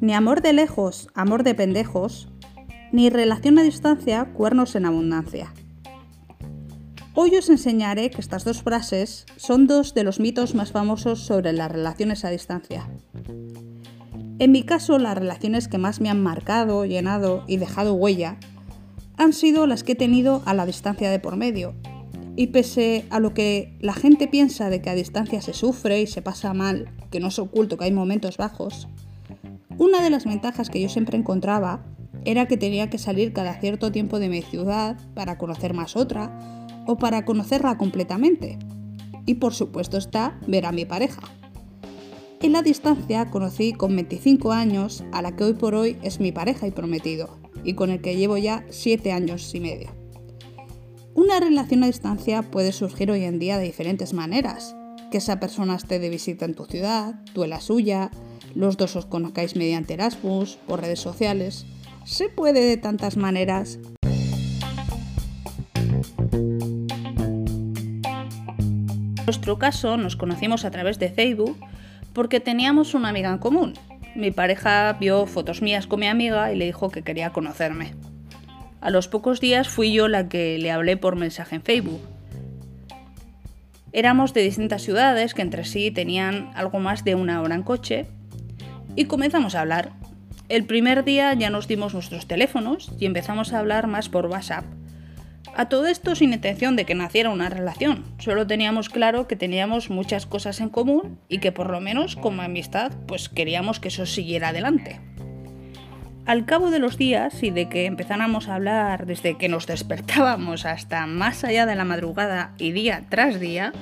Ni amor de lejos, amor de pendejos, ni relación a distancia, cuernos en abundancia. Hoy os enseñaré que estas dos frases son dos de los mitos más famosos sobre las relaciones a distancia. En mi caso, las relaciones que más me han marcado, llenado y dejado huella han sido las que he tenido a la distancia de por medio. Y pese a lo que la gente piensa de que a distancia se sufre y se pasa mal, que no es oculto que hay momentos bajos, una de las ventajas que yo siempre encontraba era que tenía que salir cada cierto tiempo de mi ciudad para conocer más otra o para conocerla completamente. Y por supuesto está ver a mi pareja. En la distancia conocí con 25 años a la que hoy por hoy es mi pareja y prometido, y con el que llevo ya 7 años y medio. Una relación a distancia puede surgir hoy en día de diferentes maneras. Que esa persona esté de visita en tu ciudad, tú en la suya, los dos os conozcáis mediante Erasmus, por redes sociales. Se puede de tantas maneras. En nuestro caso nos conocimos a través de Facebook porque teníamos una amiga en común. Mi pareja vio fotos mías con mi amiga y le dijo que quería conocerme. A los pocos días fui yo la que le hablé por mensaje en Facebook. Éramos de distintas ciudades que entre sí tenían algo más de una hora en coche y comenzamos a hablar. El primer día ya nos dimos nuestros teléfonos y empezamos a hablar más por WhatsApp. A todo esto sin intención de que naciera una relación, solo teníamos claro que teníamos muchas cosas en común y que por lo menos como amistad pues queríamos que eso siguiera adelante. Al cabo de los días y de que empezáramos a hablar desde que nos despertábamos hasta más allá de la madrugada y día tras día,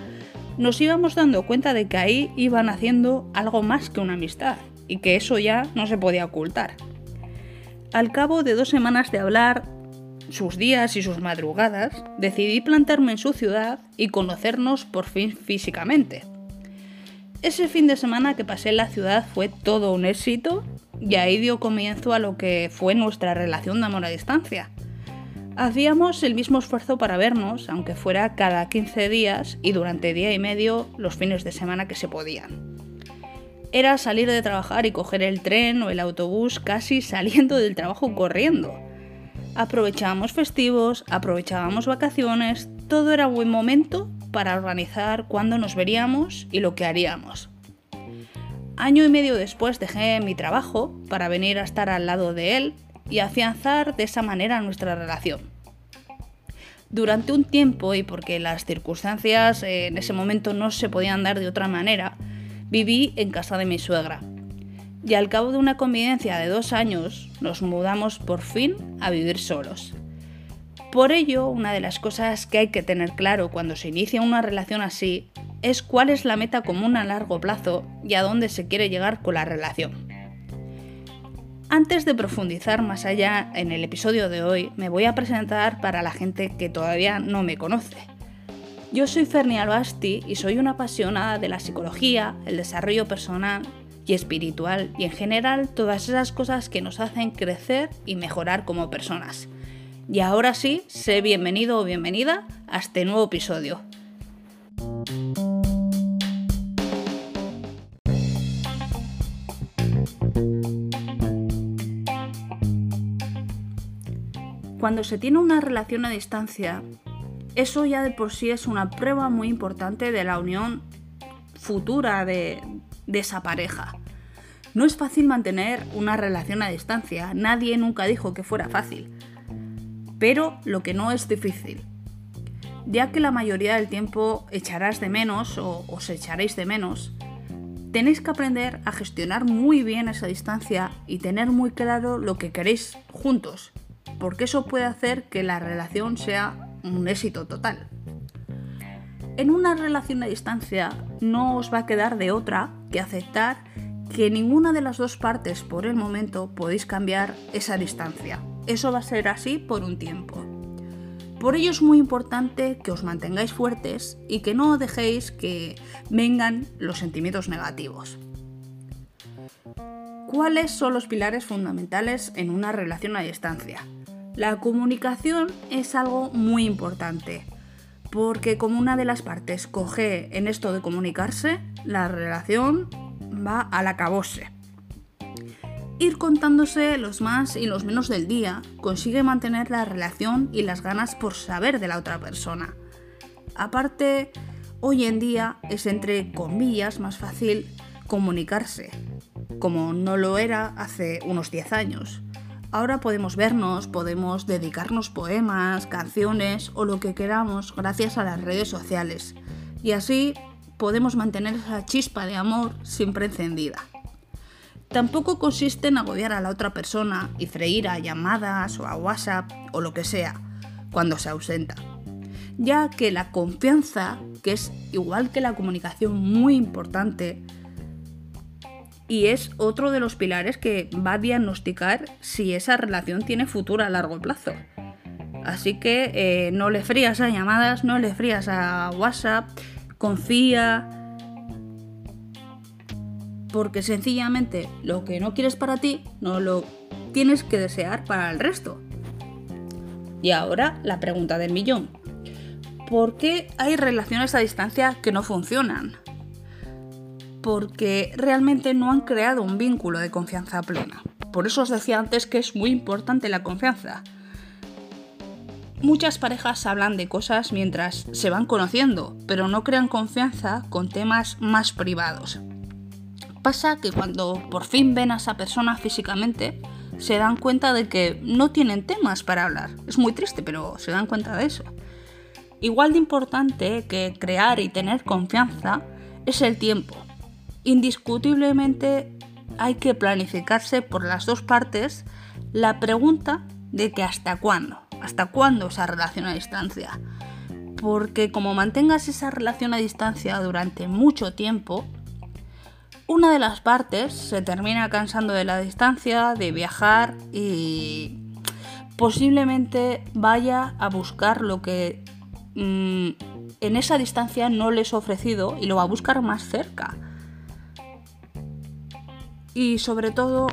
nos íbamos dando cuenta de que ahí iban haciendo algo más que una amistad y que eso ya no se podía ocultar. Al cabo de dos semanas de hablar sus días y sus madrugadas, decidí plantarme en su ciudad y conocernos por fin físicamente. Ese fin de semana que pasé en la ciudad fue todo un éxito y ahí dio comienzo a lo que fue nuestra relación de amor a distancia. Hacíamos el mismo esfuerzo para vernos, aunque fuera cada 15 días y durante día y medio los fines de semana que se podían era salir de trabajar y coger el tren o el autobús casi saliendo del trabajo corriendo. Aprovechábamos festivos, aprovechábamos vacaciones, todo era buen momento para organizar cuándo nos veríamos y lo que haríamos. Año y medio después dejé mi trabajo para venir a estar al lado de él y afianzar de esa manera nuestra relación. Durante un tiempo, y porque las circunstancias en ese momento no se podían dar de otra manera, viví en casa de mi suegra. Y al cabo de una convivencia de dos años, nos mudamos por fin a vivir solos. Por ello, una de las cosas que hay que tener claro cuando se inicia una relación así es cuál es la meta común a largo plazo y a dónde se quiere llegar con la relación. Antes de profundizar más allá en el episodio de hoy, me voy a presentar para la gente que todavía no me conoce. Yo soy Ferni Albasti y soy una apasionada de la psicología, el desarrollo personal y espiritual y en general todas esas cosas que nos hacen crecer y mejorar como personas. Y ahora sí, sé bienvenido o bienvenida a este nuevo episodio. Cuando se tiene una relación a distancia, eso ya de por sí es una prueba muy importante de la unión futura de, esa pareja. No es fácil mantener una relación a distancia, nadie nunca dijo que fuera fácil. Pero lo que no es difícil, ya que la mayoría del tiempo echarás de menos o os echaréis de menos, tenéis que aprender a gestionar muy bien esa distancia y tener muy claro lo que queréis juntos, porque eso puede hacer que la relación sea un éxito total. En una relación a distancia no os va a quedar de otra que aceptar que ninguna de las dos partes por el momento podéis cambiar esa distancia. Eso va a ser así por un tiempo. Por ello es muy importante que os mantengáis fuertes y que no dejéis que vengan los sentimientos negativos. ¿Cuáles son los pilares fundamentales en una relación a distancia? La comunicación es algo muy importante, Porque como una de las partes coge en esto de comunicarse, la relación va al acabose. Ir contándose los más y los menos del día consigue mantener la relación y las ganas por saber de la otra persona. Aparte, hoy en día es entre comillas más fácil comunicarse, como no lo era hace unos 10 años. Ahora podemos vernos, podemos dedicarnos poemas, canciones o lo que queramos gracias a las redes sociales. Y así podemos mantener esa chispa de amor siempre encendida. Tampoco consiste en agobiar a la otra persona y freír a llamadas o a WhatsApp o lo que sea cuando se ausenta, ya que la confianza, que es igual que la comunicación muy importante, y es otro de los pilares que va a diagnosticar si esa relación tiene futuro a largo plazo. Así que eh, no le frías a llamadas, no le frías a WhatsApp, confía. Porque sencillamente lo que no quieres para ti, no lo tienes que desear para el resto. Y ahora la pregunta del millón. ¿Por qué hay relaciones a distancia que no funcionan? porque realmente no han creado un vínculo de confianza plena. Por eso os decía antes que es muy importante la confianza. Muchas parejas hablan de cosas mientras se van conociendo, pero no crean confianza con temas más privados. Pasa que cuando por fin ven a esa persona físicamente, se dan cuenta de que no tienen temas para hablar. Es muy triste, pero se dan cuenta de eso. Igual de importante que crear y tener confianza es el tiempo indiscutiblemente hay que planificarse por las dos partes la pregunta de que hasta cuándo, hasta cuándo esa relación a distancia. Porque como mantengas esa relación a distancia durante mucho tiempo, una de las partes se termina cansando de la distancia, de viajar y posiblemente vaya a buscar lo que mm, en esa distancia no les he ofrecido y lo va a buscar más cerca y sobre todo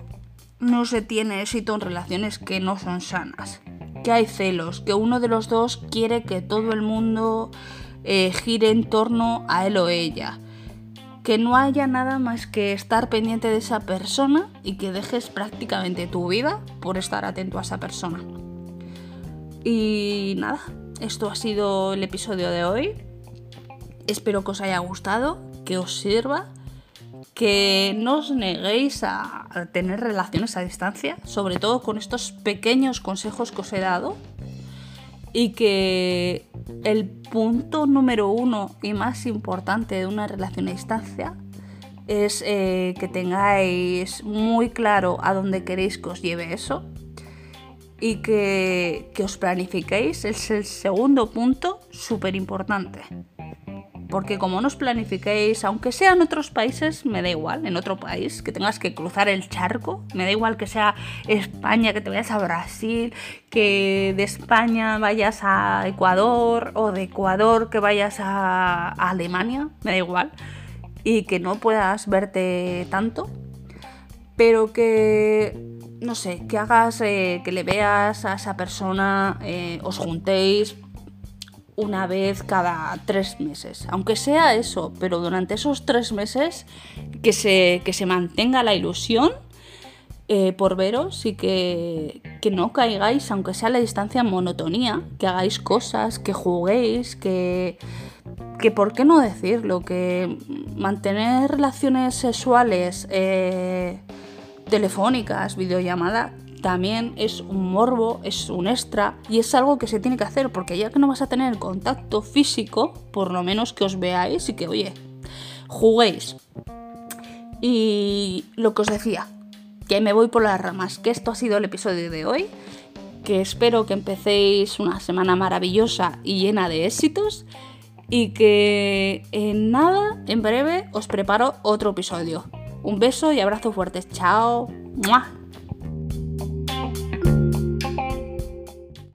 no se tiene éxito en relaciones que no son sanas. Que hay celos, que uno de los dos quiere que todo el mundo eh, gire en torno a él o ella. Que no haya nada más que estar pendiente de esa persona y que dejes prácticamente tu vida por estar atento a esa persona. Y nada, esto ha sido el episodio de hoy. Espero que os haya gustado, que os sirva que no os neguéis a, tener relaciones a distancia, sobre todo con estos pequeños consejos que os he dado, y que el punto número uno y más importante de una relación a distancia es eh, que tengáis muy claro a dónde queréis que os lleve eso y que, que os planifiquéis. Es el segundo punto súper importante porque como no os planifiquéis, aunque sea en otros países, me da igual, en otro país, que tengas que cruzar el charco, me da igual que sea España, que te vayas a Brasil, que de España vayas a Ecuador o de Ecuador que vayas a, Alemania, me da igual, y que no puedas verte tanto, pero que no sé, que hagas, eh, que le veas a esa persona, eh, os juntéis, una vez cada tres meses. Aunque sea eso, pero durante esos tres meses que se, que se mantenga la ilusión eh, por veros y que, que, no caigáis, aunque sea la distancia, en monotonía, que hagáis cosas, que juguéis, que, que por qué no decirlo, que mantener relaciones sexuales eh, telefónicas, videollamadas también es un morbo, es un extra y es algo que se tiene que hacer porque ya que no vas a tener contacto físico, por lo menos que os veáis y que, oye, juguéis. Y lo que os decía, que me voy por las ramas, que esto ha sido el episodio de hoy, que espero que empecéis una semana maravillosa y llena de éxitos y que en nada, en breve, os preparo otro episodio. Un beso y abrazo fuerte. Chao.